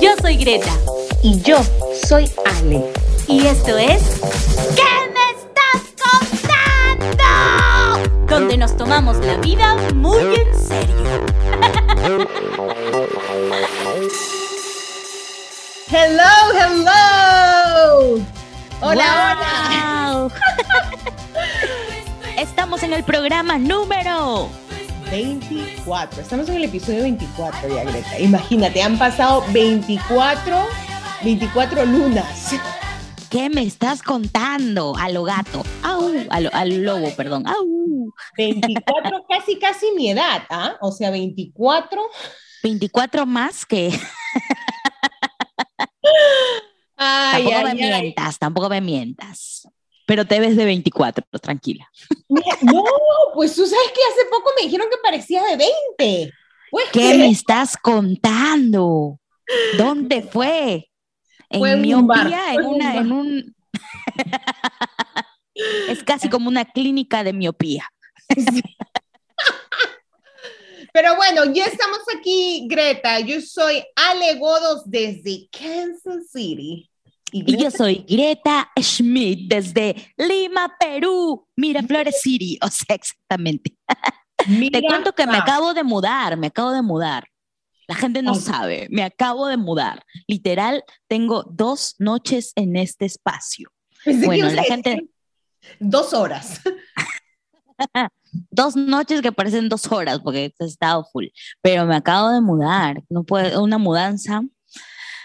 Yo soy Greta. Y yo soy Ale. Y esto es. ¿Qué me estás contando? Donde nos tomamos la vida muy en serio. Hello, hello. Hola, hola. Estamos en el programa número 24. Estamos en el episodio 24 ya, Greta. Imagínate, han pasado 24, 24 lunas. ¿Qué me estás contando? A lo gato. Au, al lobo, perdón. Au. 24, casi, casi mi edad, ¿ah? O sea, 24. 24 más que. Ay, tampoco me mientas, tampoco me mientas. Pero te ves de 24, tranquila. No, pues tú sabes que hace poco me dijeron que parecía de 20. ¿Qué me estás contando? ¿Dónde fue? En miopía, en, una, en un... es casi como una clínica de miopía. Pero bueno, ya estamos aquí, Greta. Yo soy Ale Godos desde Kansas City. Y, yo soy Greta Schmidt desde Lima, Perú, Miraflores City, o sea, exactamente. Te cuento que me acabo de mudar, me acabo de mudar. La gente no sabe, me acabo de mudar. Literal, tengo dos noches en este espacio. bueno, la gente... Dos horas. dos noches que parecen dos horas porque he estado full, pero me acabo de mudar, no puede, una mudanza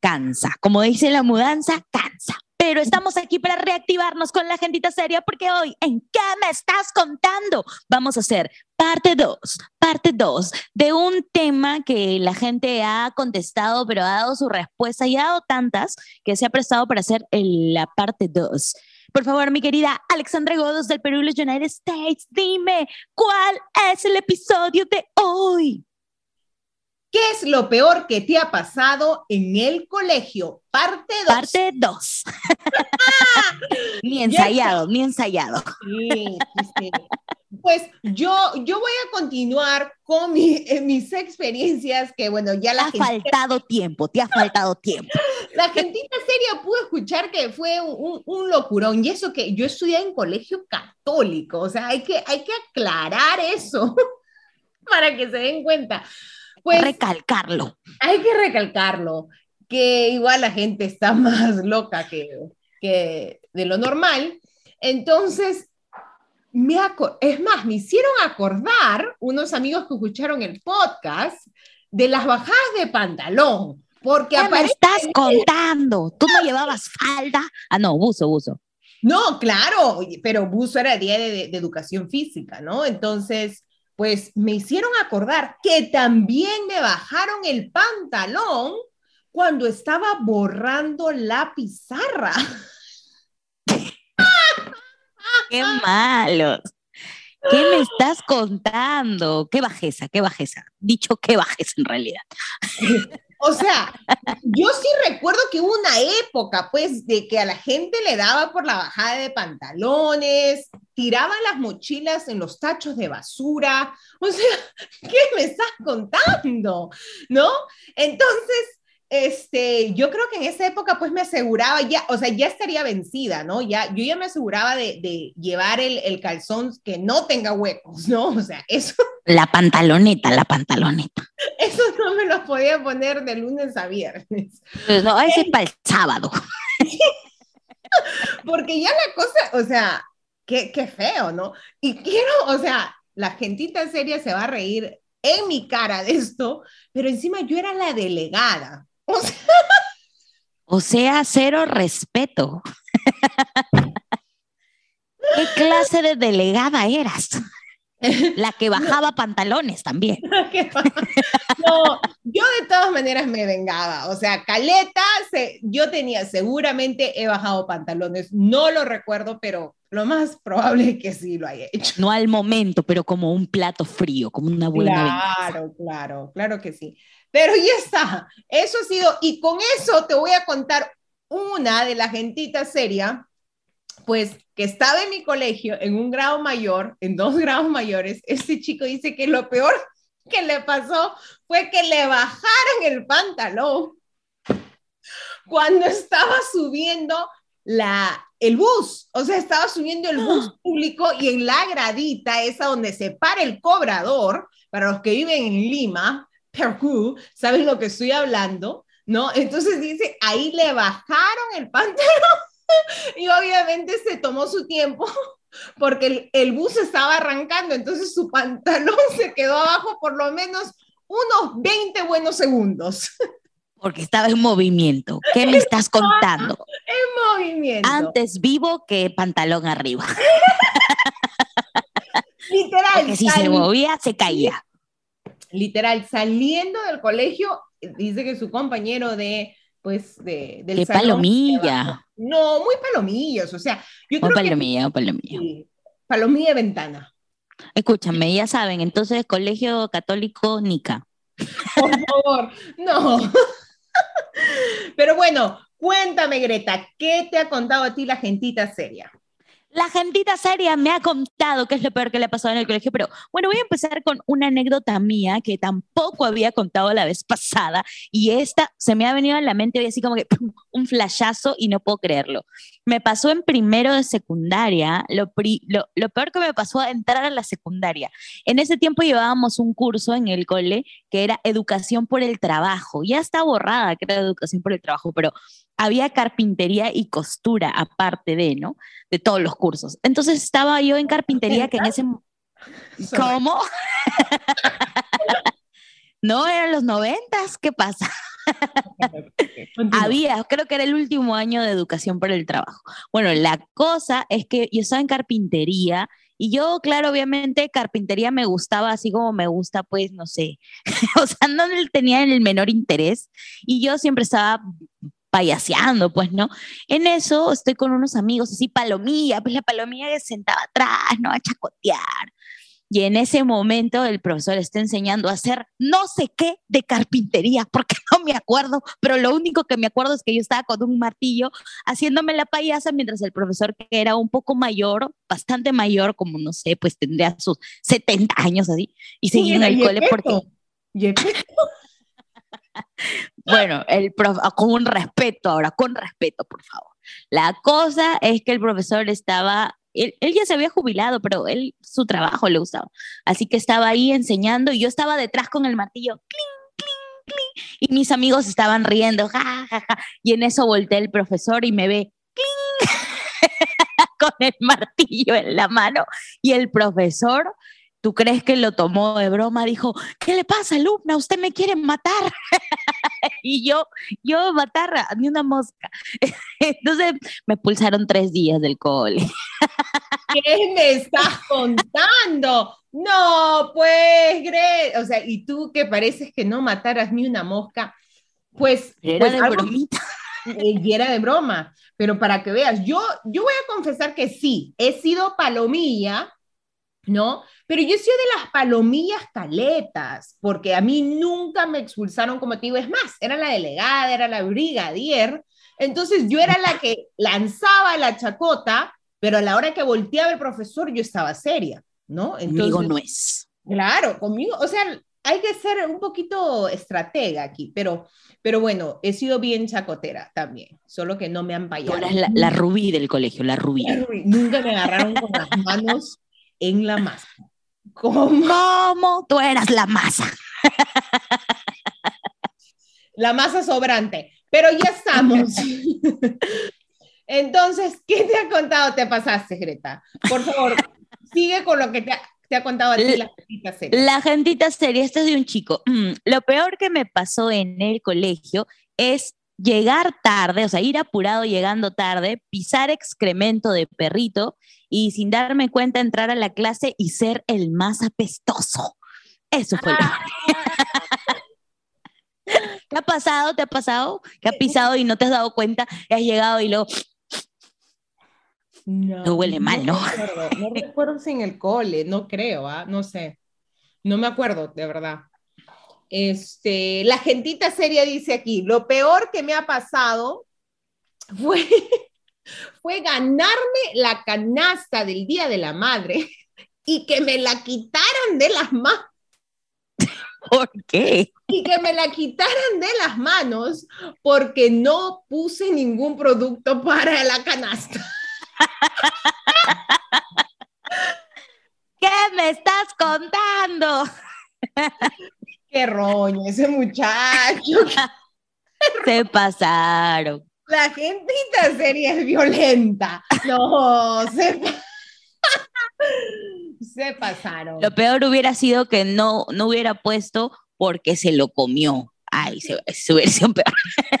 cansa. Como dice la mudanza, cansa. Pero estamos aquí para reactivarnos con la gentita seria porque hoy, ¿en qué me estás contando? Vamos a hacer parte 2, parte 2 de un tema que la gente ha contestado, pero ha dado su respuesta y ha dado tantas que se ha prestado para hacer la parte 2. Por favor, mi querida Alexandra Godos del Perú, los United States, dime, ¿cuál es el episodio de hoy? ¿Qué es lo peor que te ha pasado en el colegio? Parte 2. Parte 2. ni ensayado, ni ensayado. Sí, sí, Pues yo, yo voy a continuar con mis experiencias que, bueno, ya la... Te ha faltado tiempo, te ha faltado tiempo. La gentita seria pudo escuchar que fue un, un, locurón y eso que yo estudié en colegio católico, o sea, hay que, hay que aclarar eso para que se den cuenta. Pues, recalcarlo. Hay que recalcarlo, que igual la gente está más loca que, que de lo normal. Entonces, me es más, me hicieron acordar unos amigos que escucharon el podcast de las bajadas de pantalón. Porque ¿Qué me estás contando? ¿Tú no llevabas falda? Ah, no, buzo, buzo. No, claro, pero buzo era día de, de, educación física, ¿no? Entonces, pues me hicieron acordar que también me bajaron el pantalón cuando estaba borrando la pizarra. Qué malos. ¿Qué me estás contando? Qué bajeza, qué bajeza. Dicho qué bajeza en realidad. O sea, yo sí recuerdo que hubo una época, pues, de que a la gente le daba por la bajada de pantalones, tiraban las mochilas en los tachos de basura. O sea, ¿qué me estás contando? ¿No? Entonces, este, yo creo que en esa época pues me aseguraba ya, o sea, ya estaría vencida, ¿no? Ya, yo ya me aseguraba de, de llevar el, el, calzón que no tenga huecos, ¿no? O sea, eso. La pantaloneta, la pantaloneta. Eso no me lo podía poner de lunes a viernes. Pues no, ese para el sábado. Porque ya la cosa, o sea, qué, qué feo, ¿no? Y quiero, o sea, la gentita seria se va a reír en mi cara de esto, pero encima yo era la delegada. O sea, cero respeto. ¿Qué clase de delegada eras? La que bajaba pantalones también. No, yo de todas maneras me vengaba. O sea, Caleta, yo tenía, seguramente he bajado pantalones. No lo recuerdo, pero lo más probable es que sí lo haya hecho. No al momento, pero como un plato frío, como una buena Claro, claro, claro que sí. Pero ya está, eso ha sido, y con eso te voy a contar una de la gentita seria, pues que estaba en mi colegio en un grado mayor, en dos grados mayores, este chico dice que lo peor que le pasó fue que le bajaron el pantalón. cuando estaba subiendo la, el bus, o sea, estaba subiendo el bus público y en la gradita, esa donde se para el cobrador, para los que viven en Lima, Perú, ¿saben lo que estoy hablando? ¿No? Entonces dice, ahí le bajaron el pantalón y obviamente se tomó su tiempo porque el, el, bus estaba arrancando, entonces su pantalón se quedó abajo por lo menos unos 20 buenos segundos. Porque estaba en movimiento. ¿Qué me estás contando? En movimiento. Antes vivo que pantalón arriba. Literal. Porque si se movía, se caía. Literal, saliendo del colegio, dice que su compañero de pues de, del Qué palomilla. No, muy palomillos, o sea, yo muy creo palomilla, que, palomilla. Sí, palomilla de ventana. Escúchame, ya saben, entonces Colegio Católico Nica. Por favor, no. Pero bueno, cuéntame, Greta, ¿qué te ha contado a ti la gentita seria? La gentita seria me ha contado qué es lo peor que le ha pasado en el colegio, pero bueno, voy a empezar con una anécdota mía que tampoco había contado la vez pasada y esta se me ha venido a la mente hoy así como que. un flashazo y no puedo creerlo. Me pasó en primero de secundaria, lo, pri, lo, lo, peor que me pasó a entrar a la secundaria. En ese tiempo llevábamos un curso en el cole que era educación por el trabajo. Ya está borrada que era educación por el trabajo, pero había carpintería y costura aparte de, ¿no? De todos los cursos. Entonces estaba yo en carpintería que en ese... ¿Cómo? no, eran los noventas, ¿qué pasa? Había, creo que era el último año de educación por el trabajo. Bueno, la cosa es que yo estaba en carpintería y yo, claro, obviamente carpintería me gustaba así como me gusta, pues, no sé, o sea, no tenía el menor interés y yo siempre estaba payaseando, pues, ¿no? En eso estoy con unos amigos, así palomilla, pues la palomilla que sentaba atrás, ¿no? A chacotear. Y en ese momento el profesor está enseñando a hacer no sé qué de carpintería, porque no me acuerdo, pero lo único que me acuerdo es que yo estaba con un martillo haciéndome la payasa mientras el profesor, que era un poco mayor, bastante mayor, como no sé, pues tendría sus 70 años así, y seguía en el cole porque... Bueno, el prof, con un respeto ahora, con respeto, por favor. La cosa es que el profesor estaba, él, ya se había jubilado, pero él su trabajo le gustaba. Así que estaba ahí enseñando y yo estaba detrás con el martillo, cling, cling, cling, y mis amigos estaban riendo, ja, ja, ja. Y en eso volteé el profesor y me ve, cling, con el martillo en la mano. Y el profesor ¿Tú crees que lo tomó de broma? Dijo, ¿qué le pasa, alumna? Usted me quiere matar. y yo, yo matar a ni una mosca. Entonces me pulsaron tres días del cole. ¿Qué me estás contando? No, pues, Gre o sea, y tú que pareces que no mataras ni una mosca, pues... Era pues, de algo, bromita. Y era de broma, pero para que veas, yo, yo voy a confesar que sí, he sido palomilla, ¿no? Pero yo soy de las palomillas caletas, porque a mí nunca me expulsaron como te digo, es más, era la delegada, era la brigadier, entonces yo era la que lanzaba la chacota, pero a la hora que volteaba el profesor yo estaba seria, ¿no? Entonces, conmigo no es. Claro, conmigo, o sea, hay que ser un poquito estratega aquí, pero, pero bueno, he sido bien chacotera también, solo que no me han payado. Eres la, la rubí del colegio, la rubí. La rubí. Nunca me agarraron con las manos en la masa. ¿Cómo? ¿Cómo? Tú eras la masa. La masa sobrante. Pero ya estamos. Entonces, ¿qué te ha contado? Te pasaste, Greta. Por favor, sigue con lo que te ha, te ha contado a ti la gentita seria. La gentita seria, esto es de un chico. Mm, lo peor que me pasó en el colegio es llegar tarde, o sea, ir apurado llegando tarde, pisar excremento de perrito y sin darme cuenta entrar a la clase y ser el más apestoso. Eso fue lo ¿Te ha pasado? ¿Te ha pasado? ¿Que has pisado y no te has dado cuenta? Y has llegado y luego... No, no huele mal, ¿no? Recuerdo, no recuerdo si en el cole, no creo, ¿ah? no sé. No me acuerdo, de verdad. Este, la gentita seria dice aquí, lo peor que me ha pasado fue, fue ganarme la canasta del Día de la Madre y que me la quitaran de las manos. ¿Por qué? Y que me la quitaran de las manos porque no puse ningún producto para la canasta. ¿Qué me estás contando? Qué roño ese muchacho. Se pasaron. La gentita sería es violenta. No, se, se pasaron. Lo peor hubiera sido que no, no hubiera puesto porque se lo comió. Ay, se, su versión peor.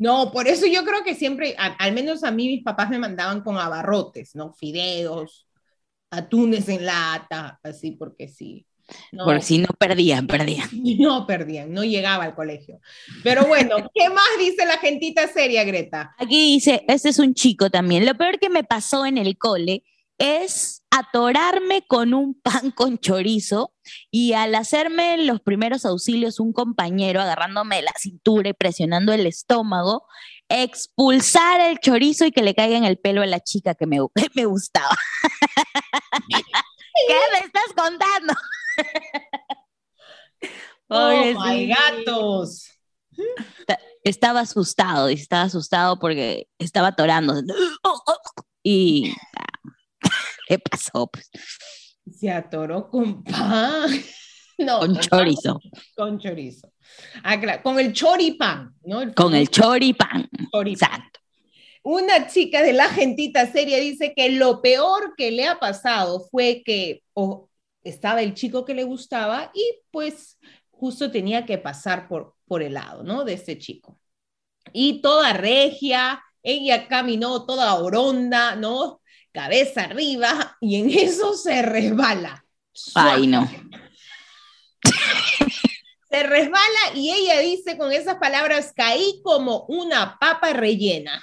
No, por eso yo creo que siempre, a- al menos a mí mis papás me mandaban con abarrotes, ¿no? Fideos, atunes en lata, así porque sí. No, Porque si no perdían, perdían. no perdían, no llegaba al colegio. Pero bueno, ¿qué más dice la gentita seria, Greta? Aquí dice, este es un chico también. Lo peor que me pasó en el cole es atorarme con un pan con chorizo y al hacerme los primeros auxilios un compañero agarrándome de la cintura y presionando el estómago, expulsar el chorizo y que le caiga en el pelo a la chica que me, me gustaba. ¿Qué me estás contando? Oh, my gatos. Estaba asustado, y estaba asustado porque estaba atorando. Y ah, ¿qué pasó? Pues, Se atoró con pan. No, con chorizo, Con chorizo. Ah, claro, con el choripán, ¿no? con el choripán. choripán. Exacto. Una chica de la gentita seria dice que lo peor que le ha pasado fue que o estaba el chico que le gustaba y pues justo tenía que pasar por, por el lado, ¿no? De este chico. Y toda regia, ella caminó toda oronda, ¿no? Cabeza arriba y en eso se resbala. Ay, no. Se resbala y ella dice con esas palabras, caí como una papa rellena.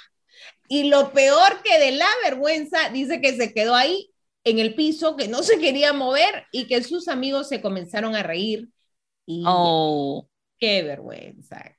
Y lo peor que de la vergüenza, dice que se quedó ahí en el piso, que no se quería mover y que sus amigos se comenzaron a reír. Y Oh, qué vergüenza.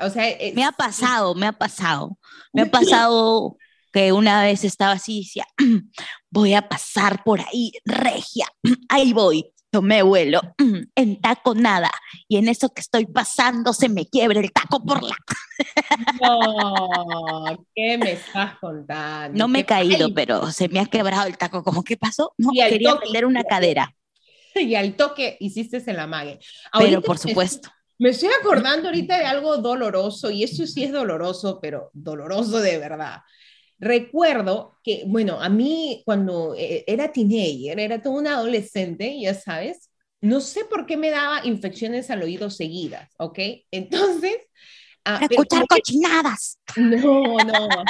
O sea, es- me ha pasado, me ha pasado. Me ha pasado que una vez estaba así y decía, voy a pasar por ahí, regia, ahí voy. Tomé vuelo en taco nada y en eso que estoy pasando se me quiebra el taco por la... No, ¿qué me estás contando? No me he ¿Qué caído, pero se me ha quebrado el taco. ¿Cómo qué pasó? No, quería vender una cadera, Y al toque hiciste el amague. pero Ahorita por me- supuesto. Me estoy acordando ahorita de algo doloroso, y eso sí es doloroso, pero doloroso de verdad. Recuerdo que, bueno, a mí cuando eh, era teenager, era toda una adolescente, ya sabes, no sé por qué me daba infecciones al oído seguidas, ¿ok? Entonces... ah, pero escuchar cochinadas. no, no.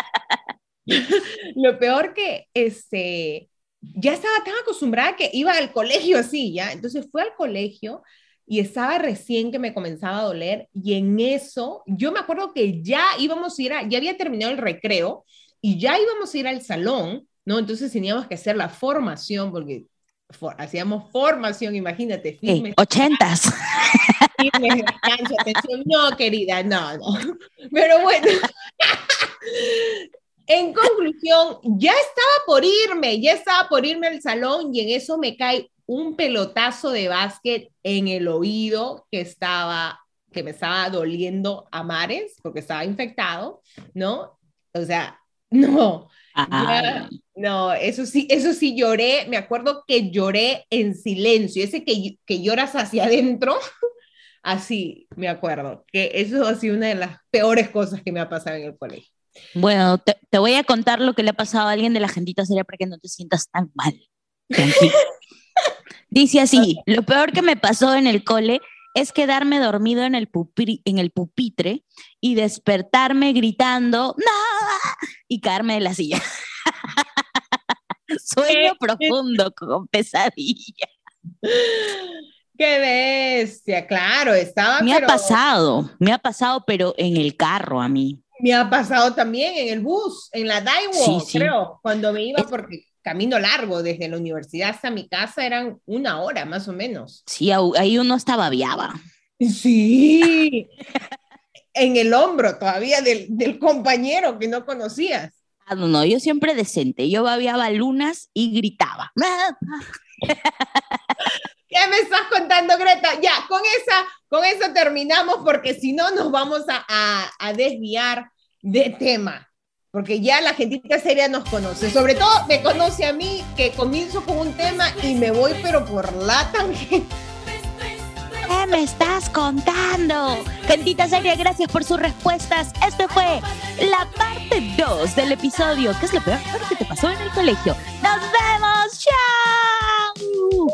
Lo peor que este, ya estaba tan acostumbrada que iba al colegio así, ¿ya? Entonces fue al colegio y estaba recién que me comenzaba a doler y en eso, yo me acuerdo que ya íbamos a ir, a, ya había terminado el recreo y ya íbamos a ir al salón, ¿no? Entonces teníamos que hacer la formación porque for- hacíamos formación, imagínate, Ochentas. firmes, descanso, atención. No, querida, no, no. Pero bueno. En conclusión, ya estaba por irme, ya estaba por irme al salón y en eso me cae un pelotazo de básquet en el oído que estaba, que me estaba doliendo a mares porque estaba infectado, ¿no? O sea, no, no, eso sí, eso sí lloré, me acuerdo que lloré en silencio, ese que, que lloras hacia adentro, así me acuerdo, que eso ha sido una de las peores cosas que me ha pasado en el colegio. Bueno, te, te voy a contar lo que le ha pasado a alguien de la gentita seria para que no te sientas tan mal. Tranquilo. Dice así, lo peor que me pasó en el cole es quedarme dormido en el, pupi- en el pupitre y despertarme gritando ¡No! y caerme de la silla. Sueño profundo con pesadilla. ¡Qué bestia! Claro, estaba... Me ha pasado, me ha pasado, pero en el carro a mí. Me ha pasado también en el bus, en la Daiwo, Sí, sí. creo, cuando me iba, porque camino largo desde la universidad hasta mi casa eran una hora más o menos. Sí, ahí uno hasta babeaba. Sí. en el hombro todavía del, del compañero que no conocías. No, yo siempre decente. Yo babiaba lunas y gritaba. ¿Qué me estás contando, Greta? Ya, con esa, con eso terminamos porque si no nos vamos a, a, desviar de tema. Porque ya la gentita seria nos conoce. Sobre todo me conoce a mí que comienzo con un tema y me voy pero por la tangente me estás contando? Gentita seria, gracias por sus respuestas. Este fue la parte 2 del episodio. ¿Qué es lo peor que te pasó en el colegio? ¡Nos vemos! ¡Chao!